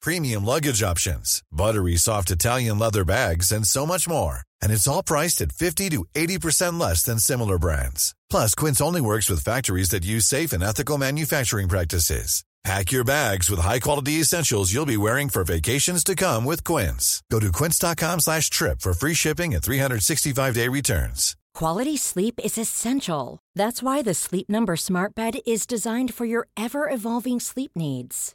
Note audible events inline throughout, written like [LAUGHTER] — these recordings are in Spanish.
premium luggage options, buttery soft Italian leather bags, and so much more. And it's all priced at 50 to 80% less than similar brands. Plus, Quince only works with factories that use safe and ethical manufacturing practices. Pack your bags with high-quality essentials you'll be wearing for vacations to come with Quince. Go to quince.com slash trip for free shipping and 365-day returns. Quality sleep is essential. That's why the Sleep Number Smart Bed is designed for your ever-evolving sleep needs.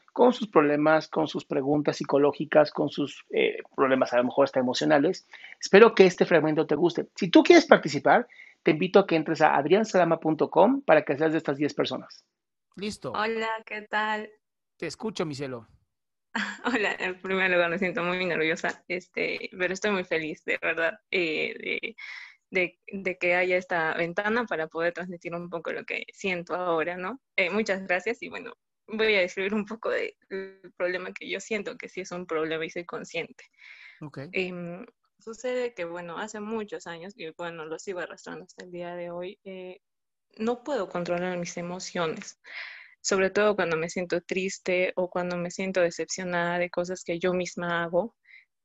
con sus problemas, con sus preguntas psicológicas, con sus eh, problemas a lo mejor hasta emocionales. Espero que este fragmento te guste. Si tú quieres participar, te invito a que entres a adriansalama.com para que seas de estas 10 personas. Listo. Hola, ¿qué tal? Te escucho, mi cielo. [LAUGHS] Hola, en primer lugar me siento muy nerviosa, este, pero estoy muy feliz, de verdad, eh, de, de, que haya esta ventana para poder transmitir un poco lo que siento ahora, ¿no? Eh, muchas gracias y bueno, voy a describir un poco del problema que yo siento, que sí es un problema y soy consciente. Okay. Eh, sucede que, bueno, hace muchos años, y bueno, lo sigo arrastrando hasta el día de hoy, eh, no puedo controlar mis emociones sobre todo cuando me siento triste o cuando me siento decepcionada de cosas que yo misma hago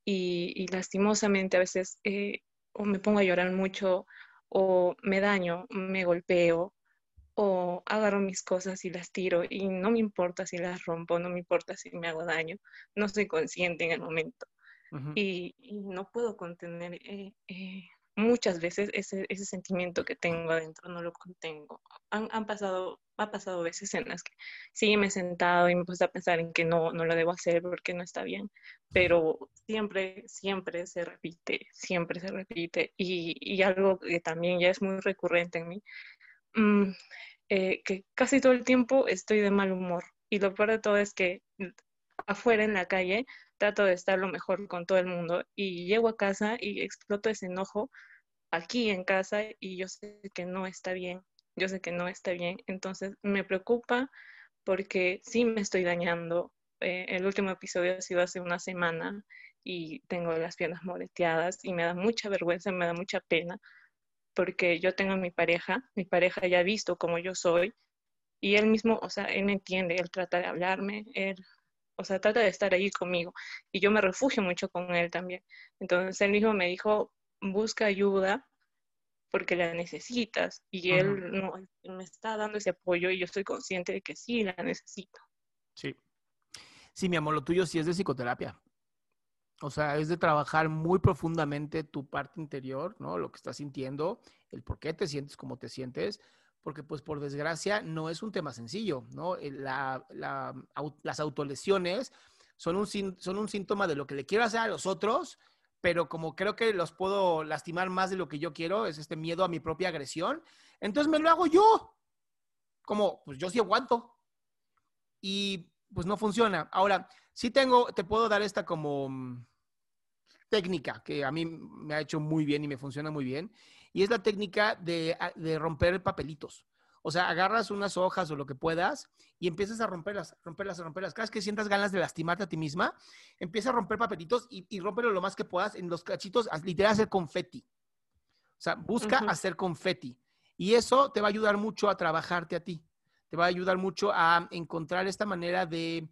y, y lastimosamente a veces eh, o me pongo a llorar mucho o me daño, me golpeo o agarro mis cosas y las tiro y no me importa si las rompo, no me importa si me hago daño, no soy consciente en el momento uh -huh. y, y, no puedo contener eh, eh, muchas veces ese, ese, sentimiento que tengo adentro no lo contengo. Han, han, pasado, ha pasado veces en las que sí me he sentado y me puse a pensar en que no, no lo debo hacer porque no está bien, pero siempre, siempre se repite, siempre se repite. Y, y algo que también ya es muy recurrente en mí, mmm, eh, que casi todo el tiempo estoy de mal humor. Y lo peor de todo es que afuera en la calle trato de estar lo mejor con todo el mundo y llego a casa y exploto ese enojo aquí en casa y yo sé que no está bien, yo sé que no está bien, entonces me preocupa porque sí me estoy dañando. Eh, el último episodio ha sido hace una semana y tengo las piernas moreteadas y me da mucha vergüenza, me da mucha pena porque yo tengo a mi pareja, mi pareja ya ha visto cómo yo soy y él mismo, o sea, él me entiende, él trata de hablarme, él o sea, trata de estar ahí conmigo. Y yo me refugio mucho con él también. Entonces él mismo me dijo, busca ayuda porque la necesitas. Y uh -huh. él no, me está dando ese apoyo y yo estoy consciente de que sí la necesito. Sí. Sí, mi amor, lo tuyo sí es de psicoterapia. O sea, es de trabajar muy profundamente tu parte interior, ¿no? Lo que estás sintiendo, el por qué te sientes como te sientes, porque pues por desgracia no es un tema sencillo, ¿no? La, la, las autolesiones son un, son un síntoma de lo que le quiero hacer a los otros, pero como creo que los puedo lastimar más de lo que yo quiero, es este miedo a mi propia agresión, entonces me lo hago yo. Como, pues yo sí aguanto. Y pues no funciona. Ahora, sí tengo, te puedo dar esta como mm, técnica que a mí me ha hecho muy bien y me funciona muy bien. Y es la técnica de, de, romper papelitos. O sea, agarras unas hojas o lo que puedas y empiezas a romperlas, romperlas, romperlas. Cada vez que sientas ganas de lastimarte a ti misma, empieza a romper papelitos y, y rómpelo lo más que puedas en los cachitos, literal, hacer confeti. O sea, busca uh -huh. hacer confeti. Y eso te va a ayudar mucho a trabajarte a ti. Te va a ayudar mucho a encontrar esta manera de,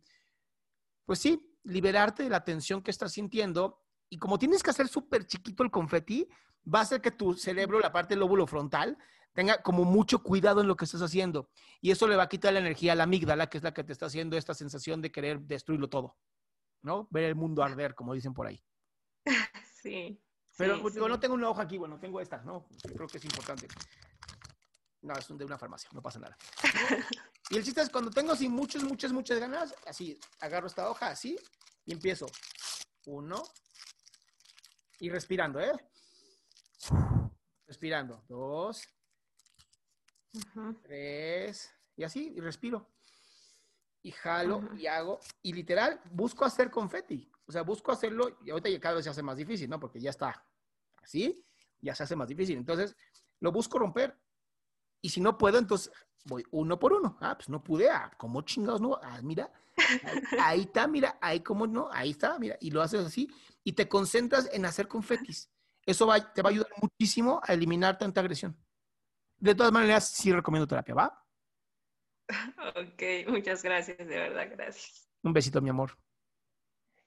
pues sí, liberarte de la tensión que estás sintiendo Y como tienes que hacer súper chiquito el confeti, va a hacer que tu cerebro, la parte del lóbulo frontal, tenga como mucho cuidado en lo que estás haciendo. Y eso le va a quitar la energía a la amígdala, que es la que te está haciendo esta sensación de querer destruirlo todo. ¿No? Ver el mundo arder, como dicen por ahí. [LAUGHS] Sí. Pero sí, pues, sí. no tengo una hoja aquí, bueno, tengo esta, ¿no? Creo que es importante. No, es un- de una farmacia, no pasa nada. [LAUGHS] Y el chiste es cuando tengo así muchas, muchas, muchas ganas, así, agarro esta hoja así y empiezo. Uno. Y respirando, ¿eh? Respirando. Dos, tres, y así, y respiro. Y jalo y hago, y literal, busco hacer confeti. O sea, busco hacerlo, y ahorita ya cada vez se hace más difícil, ¿no? Porque ya está así, ya se hace más difícil. Entonces, lo busco romper. Y si no puedo, entonces voy uno por uno. Ah, pues no pude, ah, ¿cómo chingados no? Ah, mira, ahí, ahí está, mira, ahí como no, ahí está, mira, y lo haces así, y te concentras en hacer confetis. Eso va- te va a ayudar muchísimo a eliminar tanta agresión. De todas maneras, sí recomiendo terapia, ¿va? Ok, muchas gracias, de verdad, gracias. Un besito, mi amor.